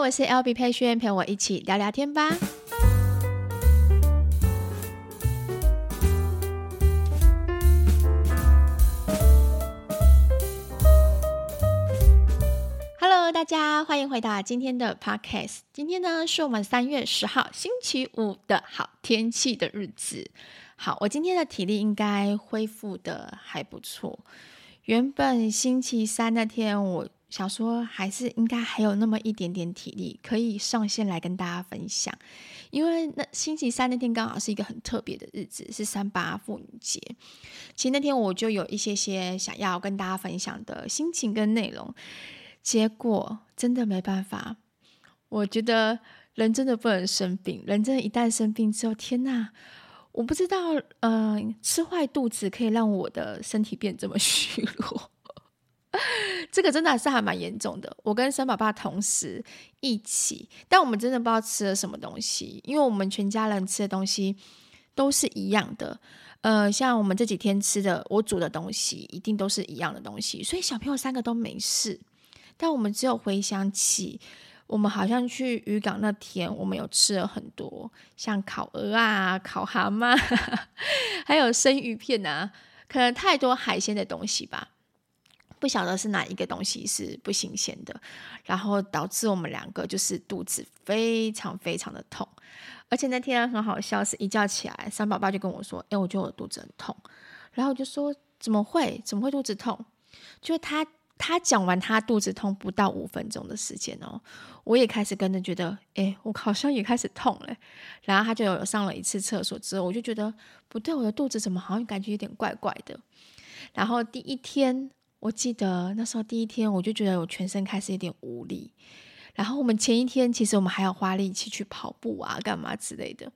我是 LB 佩萱，陪我一起聊聊天吧。Hello，大家欢迎回到今天的 Podcast。今天呢，是我们三月十号星期五的好天气的日子。好，我今天的体力应该恢复的还不错。原本星期三那天我。想说还是应该还有那么一点点体力，可以上线来跟大家分享。因为那星期三那天刚好是一个很特别的日子，是三八妇女节。其实那天我就有一些些想要跟大家分享的心情跟内容，结果真的没办法。我觉得人真的不能生病，人真的一旦生病之后，天呐！我不知道，嗯、呃，吃坏肚子可以让我的身体变这么虚弱。这个真的是还蛮严重的。我跟三宝爸同时一起，但我们真的不知道吃了什么东西，因为我们全家人吃的东西都是一样的。呃，像我们这几天吃的，我煮的东西一定都是一样的东西，所以小朋友三个都没事。但我们只有回想起，我们好像去渔港那天，我们有吃了很多，像烤鹅啊、烤蛤蟆，还有生鱼片啊，可能太多海鲜的东西吧。不晓得是哪一个东西是不新鲜的，然后导致我们两个就是肚子非常非常的痛，而且那天很好笑，是一觉起来，三宝爸就跟我说：“哎，我觉得我肚子很痛。”然后我就说：“怎么会？怎么会肚子痛？”就他他讲完他肚子痛不到五分钟的时间哦，我也开始跟着觉得：“哎，我好像也开始痛了。”然后他就有上了一次厕所之后，我就觉得不对，我的肚子怎么好像感觉有点怪怪的。然后第一天。我记得那时候第一天，我就觉得我全身开始有点无力。然后我们前一天其实我们还要花力气去跑步啊，干嘛之类的。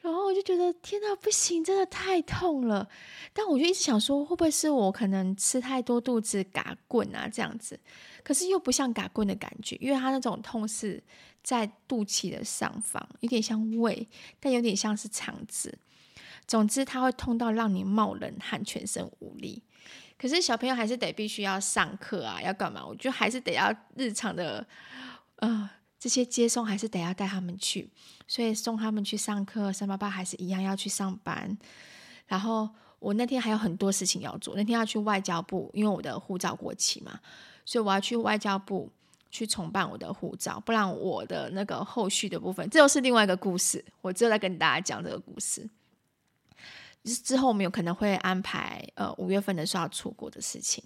然后我就觉得天哪，不行，真的太痛了。但我就一直想说，会不会是我可能吃太多肚子嘎棍啊这样子？可是又不像嘎棍的感觉，因为它那种痛是在肚脐的上方，有点像胃，但有点像是肠子。总之，它会痛到让你冒冷汗，全身无力。可是小朋友还是得必须要上课啊，要干嘛？我觉得还是得要日常的，呃，这些接送还是得要带他们去，所以送他们去上课，三爸爸还是一样要去上班。然后我那天还有很多事情要做，那天要去外交部，因为我的护照过期嘛，所以我要去外交部去重办我的护照，不然我的那个后续的部分，这又是另外一个故事，我之后再跟大家讲这个故事。之后我们有可能会安排，呃，五月份的时候要出国的事情，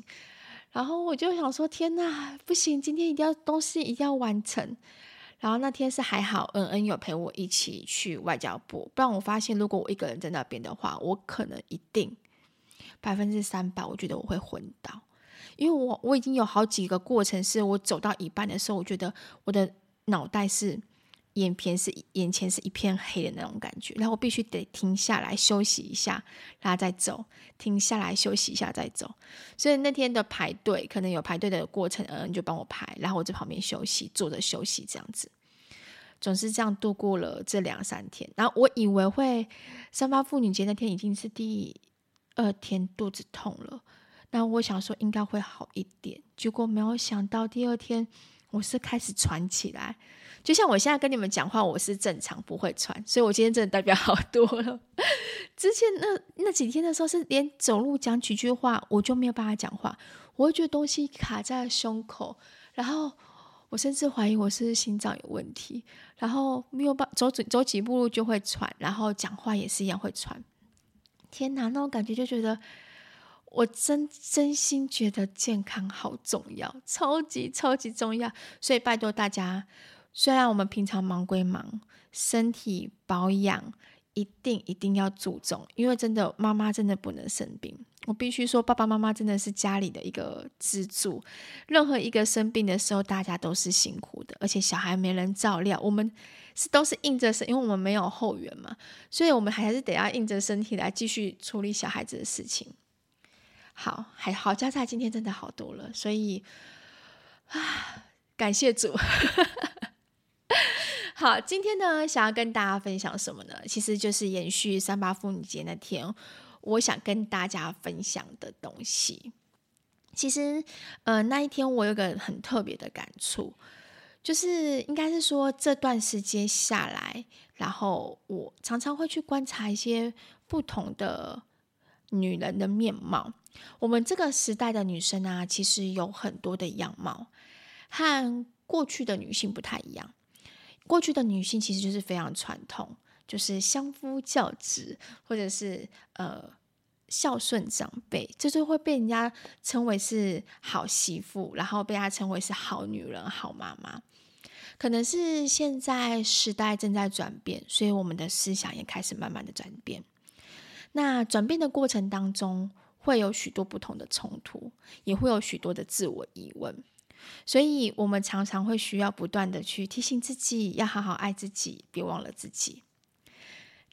然后我就想说，天哪，不行，今天一定要东西一定要完成。然后那天是还好，恩恩有陪我一起去外交部，不然我发现如果我一个人在那边的话，我可能一定百分之三百，我觉得我会昏倒，因为我我已经有好几个过程，是我走到一半的时候，我觉得我的脑袋是。眼前是眼前是一片黑的那种感觉，然后我必须得停下来休息一下，然后再走。停下来休息一下再走。所以那天的排队可能有排队的过程，嗯，就帮我排，然后我在旁边休息，坐着休息这样子。总是这样度过了这两三天。然后我以为会三八妇女节那天已经是第二天肚子痛了，那我想说应该会好一点，结果没有想到第二天我是开始喘起来。就像我现在跟你们讲话，我是正常不会喘，所以我今天真的代表好多了。之前那那几天的时候，是连走路讲几句话我就没有办法讲话，我会觉得东西卡在胸口，然后我甚至怀疑我是心脏有问题，然后没有办走走几步路就会喘，然后讲话也是一样会喘。天哪，那种感觉就觉得我真真心觉得健康好重要，超级超级重要，所以拜托大家。虽然我们平常忙归忙，身体保养一定一定要注重，因为真的妈妈真的不能生病。我必须说，爸爸妈妈真的是家里的一个支柱。任何一个生病的时候，大家都是辛苦的，而且小孩没人照料，我们是都是硬着身，因为我们没有后援嘛，所以我们还是得要硬着身体来继续处理小孩子的事情。好，还好，家菜今天真的好多了，所以啊，感谢主。好，今天呢，想要跟大家分享什么呢？其实就是延续三八妇女节那天，我想跟大家分享的东西。其实，呃，那一天我有个很特别的感触，就是应该是说这段时间下来，然后我常常会去观察一些不同的女人的面貌。我们这个时代的女生啊，其实有很多的样貌，和过去的女性不太一样。过去的女性其实就是非常传统，就是相夫教子，或者是呃孝顺长辈，这就会被人家称为是好媳妇，然后被她称为是好女人、好妈妈。可能是现在时代正在转变，所以我们的思想也开始慢慢的转变。那转变的过程当中，会有许多不同的冲突，也会有许多的自我疑问。所以，我们常常会需要不断的去提醒自己，要好好爱自己，别忘了自己。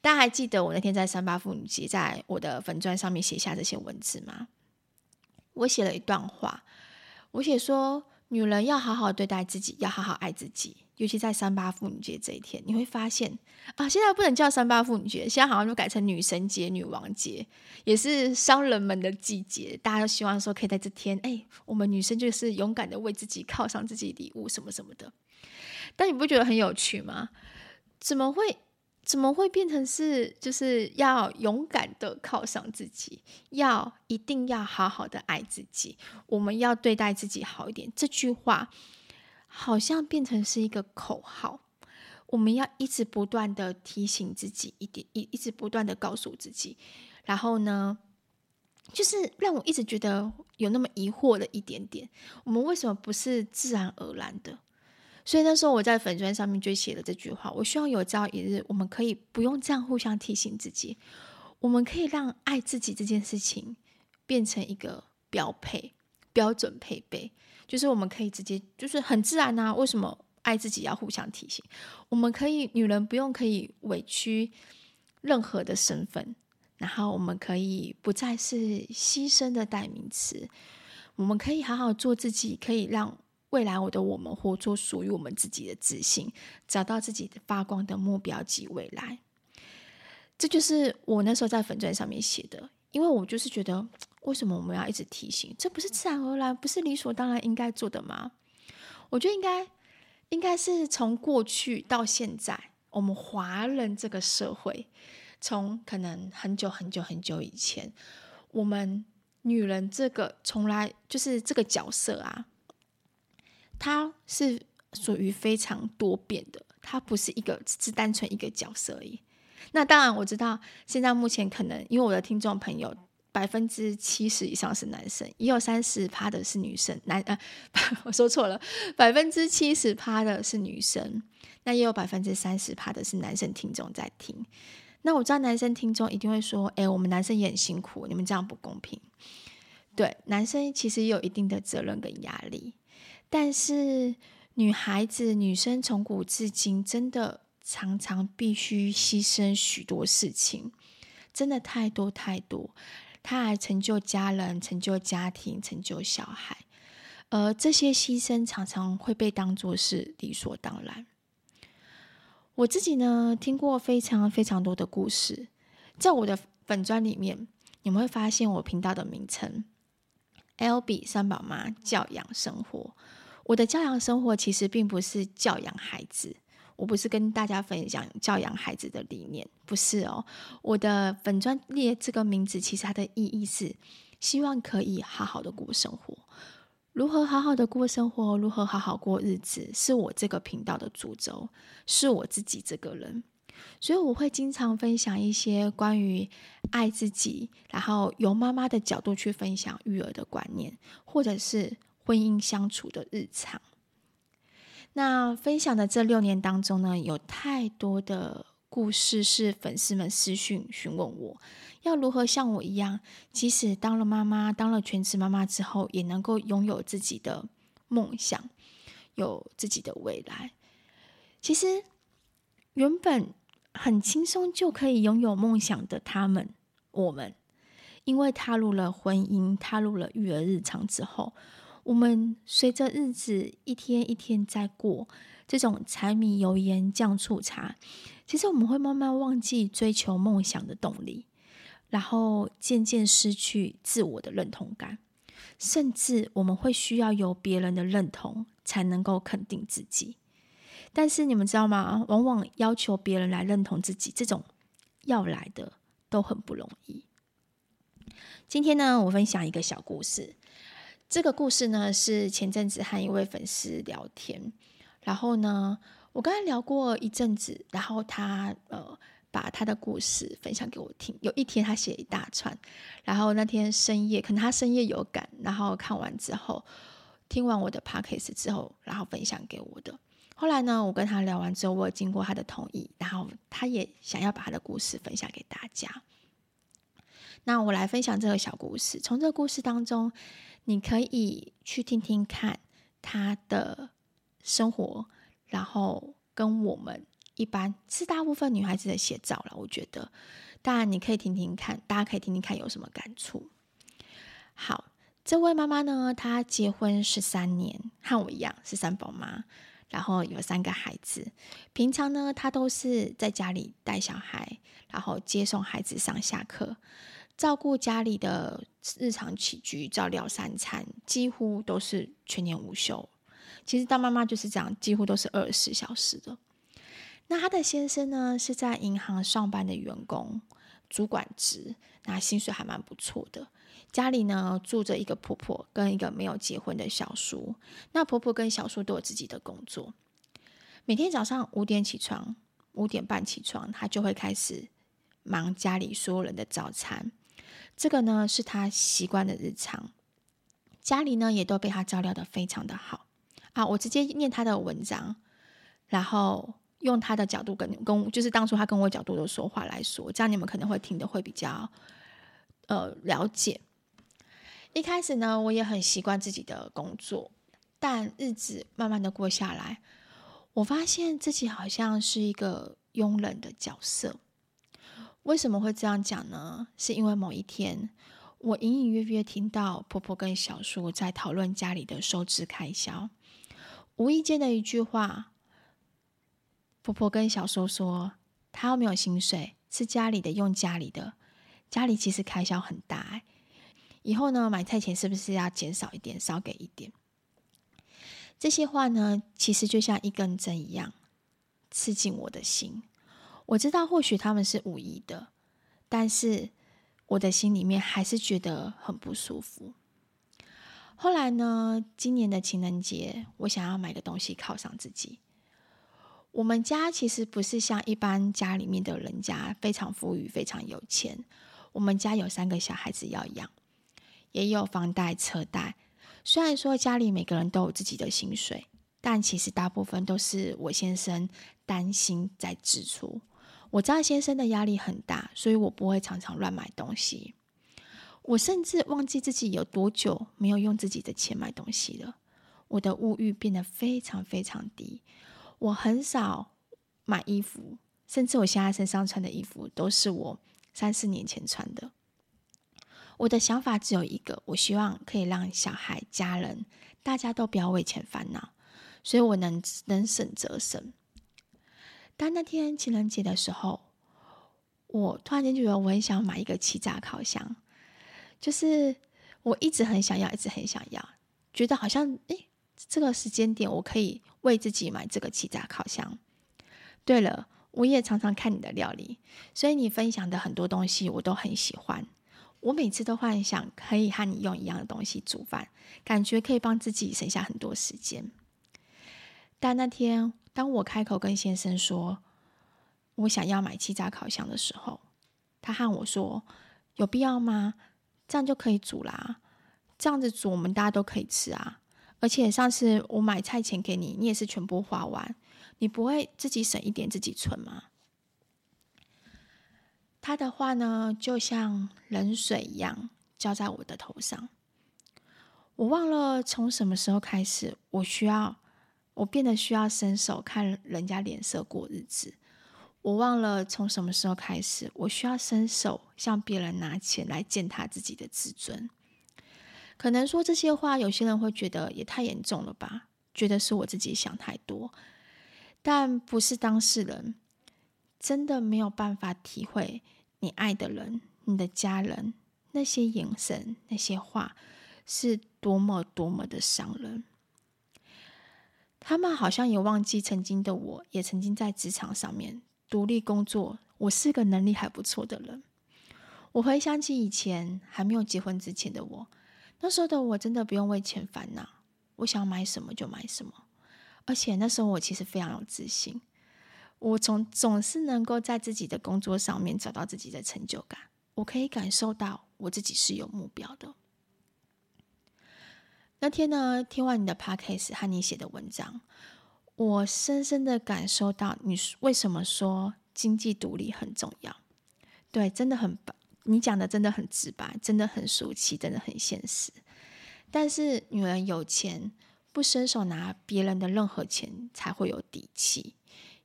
大家还记得我那天在三八妇女节，在我的粉钻上面写下这些文字吗？我写了一段话，我写说，女人要好好对待自己，要好好爱自己。尤其在三八妇女节这一天，你会发现啊，现在不能叫三八妇女节，现在好像就改成女神节、女王节，也是商人们的季节。大家都希望说，可以在这天，哎，我们女生就是勇敢的为自己犒赏自己礼物什么什么的。但你不觉得很有趣吗？怎么会？怎么会变成是就是要勇敢的犒赏自己，要一定要好好的爱自己，我们要对待自己好一点？这句话。好像变成是一个口号，我们要一直不断的提醒自己一点，一一直不断的告诉自己，然后呢，就是让我一直觉得有那么疑惑的一点点，我们为什么不是自然而然的？所以那时候我在粉砖上面就写了这句话，我希望有朝一日我们可以不用这样互相提醒自己，我们可以让爱自己这件事情变成一个标配、标准配备。就是我们可以直接，就是很自然啊。为什么爱自己要互相提醒？我们可以，女人不用可以委屈任何的身份，然后我们可以不再是牺牲的代名词。我们可以好好做自己，可以让未来我的我们活出属于我们自己的自信，找到自己发光的目标及未来。这就是我那时候在粉钻上面写的，因为我就是觉得。为什么我们要一直提醒？这不是自然而然，不是理所当然应该做的吗？我觉得应该，应该是从过去到现在，我们华人这个社会，从可能很久很久很久以前，我们女人这个从来就是这个角色啊，它是属于非常多变的，它不是一个只是单纯一个角色而已。那当然我知道，现在目前可能因为我的听众朋友。百分之七十以上是男生，也有三十趴的是女生。男呃，我说错了，百分之七十趴的是女生，那也有百分之三十趴的是男生听众在听。那我知道男生听众一定会说：“哎，我们男生也很辛苦，你们这样不公平。”对，男生其实也有一定的责任跟压力，但是女孩子、女生从古至今真的常常必须牺牲许多事情，真的太多太多。她还成就家人，成就家庭，成就小孩，而这些牺牲常常会被当作是理所当然。我自己呢，听过非常非常多的故事，在我的粉砖里面，你们会发现我频道的名称 “L B 三宝妈教养生活”。我的教养生活其实并不是教养孩子。我不是跟大家分享教养孩子的理念，不是哦。我的粉专列这个名字，其实它的意义是希望可以好好的过生活。如何好好的过生活，如何好好过日子，是我这个频道的主轴，是我自己这个人。所以我会经常分享一些关于爱自己，然后由妈妈的角度去分享育儿的观念，或者是婚姻相处的日常。那分享的这六年当中呢，有太多的故事是粉丝们私讯询问我，要如何像我一样，即使当了妈妈，当了全职妈妈之后，也能够拥有自己的梦想，有自己的未来。其实原本很轻松就可以拥有梦想的他们，我们因为踏入了婚姻，踏入了育儿日常之后。我们随着日子一天一天在过，这种柴米油盐酱醋茶，其实我们会慢慢忘记追求梦想的动力，然后渐渐失去自我的认同感，甚至我们会需要有别人的认同才能够肯定自己。但是你们知道吗？往往要求别人来认同自己，这种要来的都很不容易。今天呢，我分享一个小故事。这个故事呢，是前阵子和一位粉丝聊天，然后呢，我跟他聊过一阵子，然后他呃把他的故事分享给我听。有一天他写一大串，然后那天深夜，可能他深夜有感，然后看完之后，听完我的 podcast 之后，然后分享给我的。后来呢，我跟他聊完之后，我有经过他的同意，然后他也想要把他的故事分享给大家。那我来分享这个小故事。从这个故事当中，你可以去听听看他的生活，然后跟我们一般是大部分女孩子的写照了。我觉得，当然你可以听听看，大家可以听听看有什么感触。好，这位妈妈呢，她结婚十三年，和我一样是三宝妈，然后有三个孩子。平常呢，她都是在家里带小孩，然后接送孩子上下课。照顾家里的日常起居，照料三餐，几乎都是全年无休。其实当妈妈就是这样，几乎都是二十四小时的。那她的先生呢，是在银行上班的员工，主管职，那薪水还蛮不错的。家里呢，住着一个婆婆跟一个没有结婚的小叔。那婆婆跟小叔都有自己的工作。每天早上五点起床，五点半起床，她就会开始忙家里所有人的早餐。这个呢，是他习惯的日常，家里呢也都被他照料的非常的好啊。我直接念他的文章，然后用他的角度跟跟，就是当初他跟我角度的说话来说，这样你们可能会听得会比较呃了解。一开始呢，我也很习惯自己的工作，但日子慢慢的过下来，我发现自己好像是一个佣人的角色。为什么会这样讲呢？是因为某一天，我隐隐约约听到婆婆跟小叔在讨论家里的收支开销。无意间的一句话，婆婆跟小叔说：“他又没有薪水，吃家里的，用家里的，家里其实开销很大哎。以后呢，买菜钱是不是要减少一点，少给一点？”这些话呢，其实就像一根针一样，刺进我的心。我知道或许他们是无意的，但是我的心里面还是觉得很不舒服。后来呢，今年的情人节，我想要买个东西犒赏自己。我们家其实不是像一般家里面的人家非常富裕、非常有钱。我们家有三个小孩子要养，也有房贷、车贷。虽然说家里每个人都有自己的薪水，但其实大部分都是我先生担心在支出。我知道先生的压力很大，所以我不会常常乱买东西。我甚至忘记自己有多久没有用自己的钱买东西了。我的物欲变得非常非常低。我很少买衣服，甚至我现在身上穿的衣服都是我三四年前穿的。我的想法只有一个，我希望可以让小孩、家人大家都不要为钱烦恼，所以我能能省则省。但那天情人节的时候，我突然间觉得我很想买一个气炸烤箱，就是我一直很想要，一直很想要，觉得好像诶，这个时间点我可以为自己买这个气炸烤箱。对了，我也常常看你的料理，所以你分享的很多东西我都很喜欢。我每次都幻想可以和你用一样的东西煮饭，感觉可以帮自己省下很多时间。但那天，当我开口跟先生说我想要买气炸烤箱的时候，他和我说：“有必要吗？这样就可以煮啦，这样子煮我们大家都可以吃啊。而且上次我买菜钱给你，你也是全部花完，你不会自己省一点自己存吗？”他的话呢，就像冷水一样浇在我的头上。我忘了从什么时候开始，我需要。我变得需要伸手看人家脸色过日子。我忘了从什么时候开始，我需要伸手向别人拿钱来践踏自己的自尊。可能说这些话，有些人会觉得也太严重了吧？觉得是我自己想太多。但不是当事人，真的没有办法体会你爱的人、你的家人那些眼神、那些话是多么多么的伤人。他们好像也忘记曾经的我，也曾经在职场上面独立工作。我是个能力还不错的人。我回想起以前还没有结婚之前的我，那时候的我真的不用为钱烦恼，我想买什么就买什么。而且那时候我其实非常有自信，我总总是能够在自己的工作上面找到自己的成就感。我可以感受到我自己是有目标的。那天呢，听完你的 podcast 和你写的文章，我深深的感受到你为什么说经济独立很重要。对，真的很棒，你讲的真的很直白，真的很俗气，真的很现实。但是女人有钱，不伸手拿别人的任何钱，才会有底气，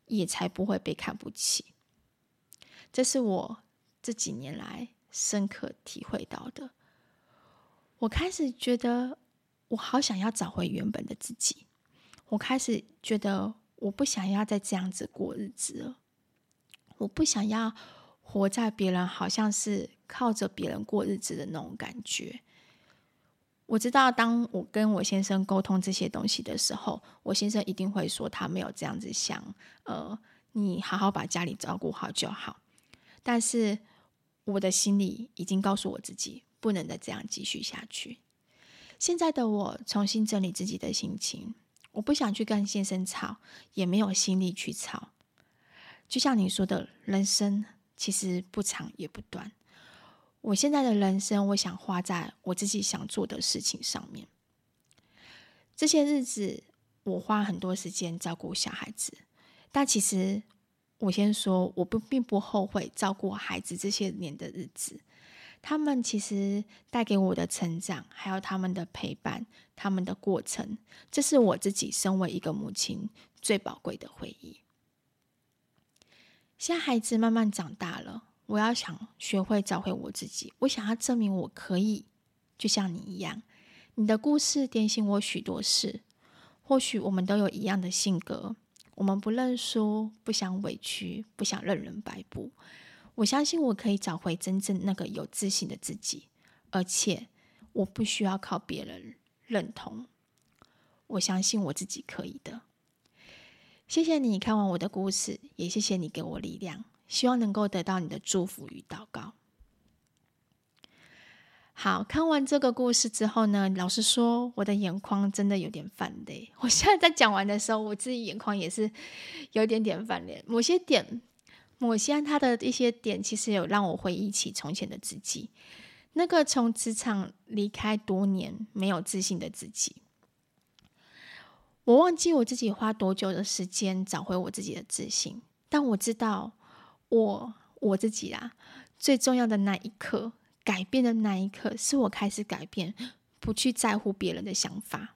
也才不会被看不起。这是我这几年来深刻体会到的。我开始觉得。我好想要找回原本的自己，我开始觉得我不想要再这样子过日子了，我不想要活在别人好像是靠着别人过日子的那种感觉。我知道，当我跟我先生沟通这些东西的时候，我先生一定会说他没有这样子想，呃，你好好把家里照顾好就好。但是我的心里已经告诉我自己，不能再这样继续下去。现在的我重新整理自己的心情，我不想去跟先生吵，也没有心力去吵。就像你说的，人生其实不长也不短。我现在的人生，我想花在我自己想做的事情上面。这些日子，我花很多时间照顾小孩子，但其实我先说，我不并不后悔照顾孩子这些年的日子。他们其实带给我的成长，还有他们的陪伴，他们的过程，这是我自己身为一个母亲最宝贵的回忆。现在孩子慢慢长大了，我要想学会找回我自己，我想要证明我可以，就像你一样。你的故事点醒我许多事，或许我们都有一样的性格，我们不认输，不想委屈，不想任人摆布。我相信我可以找回真正那个有自信的自己，而且我不需要靠别人认同。我相信我自己可以的。谢谢你看完我的故事，也谢谢你给我力量，希望能够得到你的祝福与祷告。好，看完这个故事之后呢，老实说，我的眼眶真的有点泛泪。我现在在讲完的时候，我自己眼眶也是有点点泛泪，某些点。某些他的一些点，其实有让我回忆起从前的自己，那个从职场离开多年没有自信的自己。我忘记我自己花多久的时间找回我自己的自信，但我知道我我自己啊，最重要的那一刻，改变的那一刻，是我开始改变，不去在乎别人的想法，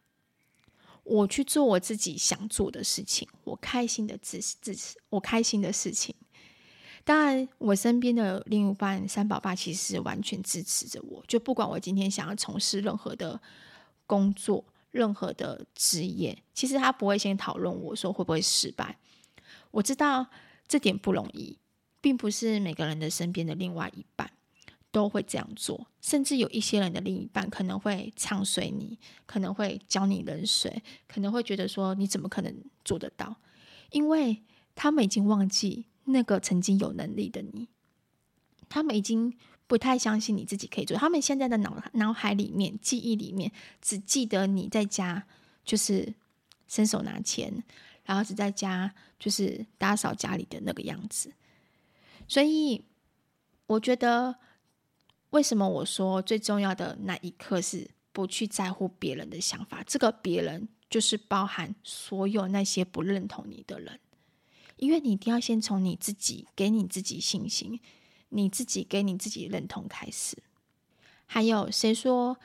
我去做我自己想做的事情，我开心的自自我开心的事情。当然，我身边的另一半三宝爸其实完全支持着我，就不管我今天想要从事任何的工作、任何的职业，其实他不会先讨论我说会不会失败。我知道这点不容易，并不是每个人的身边的另外一半都会这样做，甚至有一些人的另一半可能会唱衰你，可能会浇你冷水，可能会觉得说你怎么可能做得到？因为他们已经忘记。那个曾经有能力的你，他们已经不太相信你自己可以做。他们现在的脑脑海里面、记忆里面，只记得你在家就是伸手拿钱，然后只在家就是打扫家里的那个样子。所以，我觉得为什么我说最重要的那一刻是不去在乎别人的想法？这个别人就是包含所有那些不认同你的人。因为你一定要先从你自己给你自己信心，你自己给你自己认同开始。还有谁说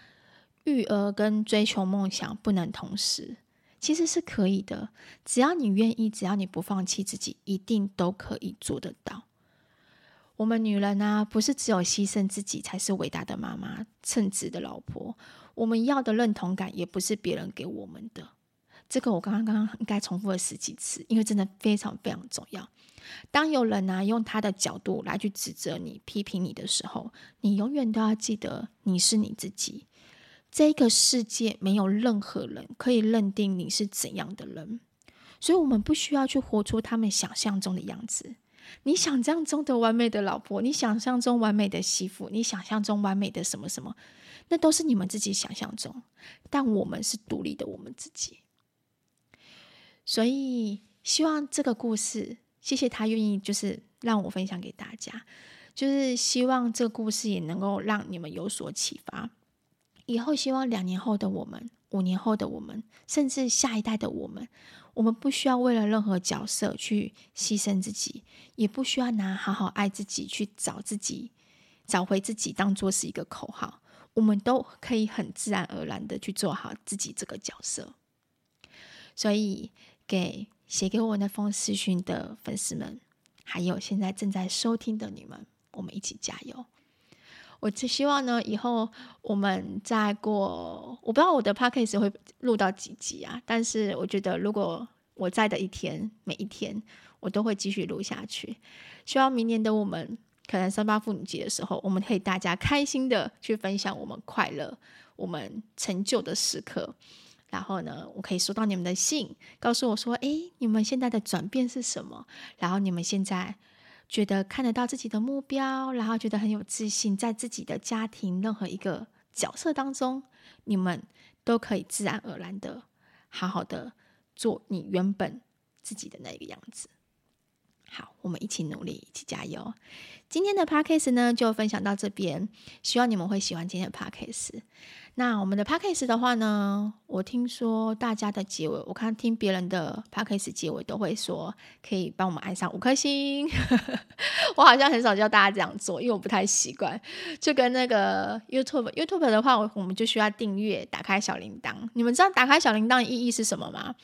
育儿跟追求梦想不能同时？其实是可以的，只要你愿意，只要你不放弃自己，一定都可以做得到。我们女人啊，不是只有牺牲自己才是伟大的妈妈、称职的老婆。我们要的认同感，也不是别人给我们的。这个我刚刚刚刚应该重复了十几次，因为真的非常非常重要。当有人呢、用他的角度来去指责你、批评你的时候，你永远都要记得你是你自己。这个世界没有任何人可以认定你是怎样的人，所以我们不需要去活出他们想象中的样子。你想象中的完美的老婆，你想象中完美的媳妇，你想象中完美的什么什么，那都是你们自己想象中。但我们是独立的，我们自己。所以希望这个故事，谢谢他愿意就是让我分享给大家，就是希望这个故事也能够让你们有所启发。以后希望两年后的我们，五年后的我们，甚至下一代的我们。我们不需要为了任何角色去牺牲自己，也不需要拿好好爱自己去找自己，找回自己当做是一个口号。我们都可以很自然而然的去做好自己这个角色。所以，给写给我那封私讯的粉丝们，还有现在正在收听的你们，我们一起加油！我只希望呢，以后我们再过，我不知道我的 podcast 会录到几集啊。但是我觉得，如果我在的一天，每一天我都会继续录下去。希望明年的我们，可能三八妇女节的时候，我们可以大家开心的去分享我们快乐、我们成就的时刻。然后呢，我可以收到你们的信，告诉我说：“诶，你们现在的转变是什么？”然后你们现在。觉得看得到自己的目标，然后觉得很有自信，在自己的家庭任何一个角色当中，你们都可以自然而然的好好的做你原本自己的那个样子。好，我们一起努力，一起加油。今天的 podcast 呢，就分享到这边，希望你们会喜欢今天的 podcast。那我们的 podcast 的话呢，我听说大家的结尾，我看听别人的 podcast 结尾都会说可以帮我们按上五颗星。我好像很少叫大家这样做，因为我不太习惯。就跟那个 YouTube，YouTube 的话，我们就需要订阅，打开小铃铛。你们知道打开小铃铛的意义是什么吗？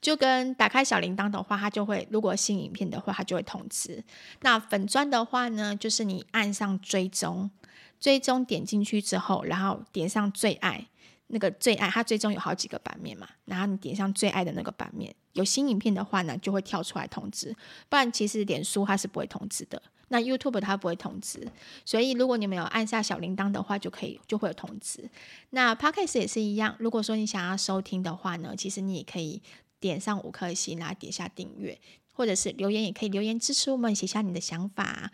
就跟打开小铃铛的话，它就会如果新影片的话，它就会通知。那粉专的话呢，就是你按上追踪，追踪点进去之后，然后点上最爱那个最爱，它追踪有好几个版面嘛，然后你点上最爱的那个版面，有新影片的话呢，就会跳出来通知。不然其实脸书它是不会通知的，那 YouTube 它不会通知。所以如果你没有按下小铃铛的话，就可以就会有通知。那 Podcast 也是一样，如果说你想要收听的话呢，其实你也可以。点上五颗星，然后点下订阅，或者是留言也可以留言支持我们，写下你的想法。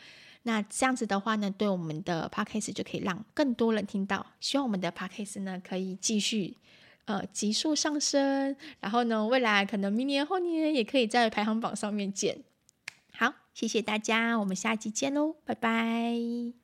那这样子的话呢，对我们的 podcast 就可以让更多人听到。希望我们的 podcast 呢可以继续呃急速上升，然后呢未来可能明年后年也可以在排行榜上面见。好，谢谢大家，我们下期见喽，拜拜。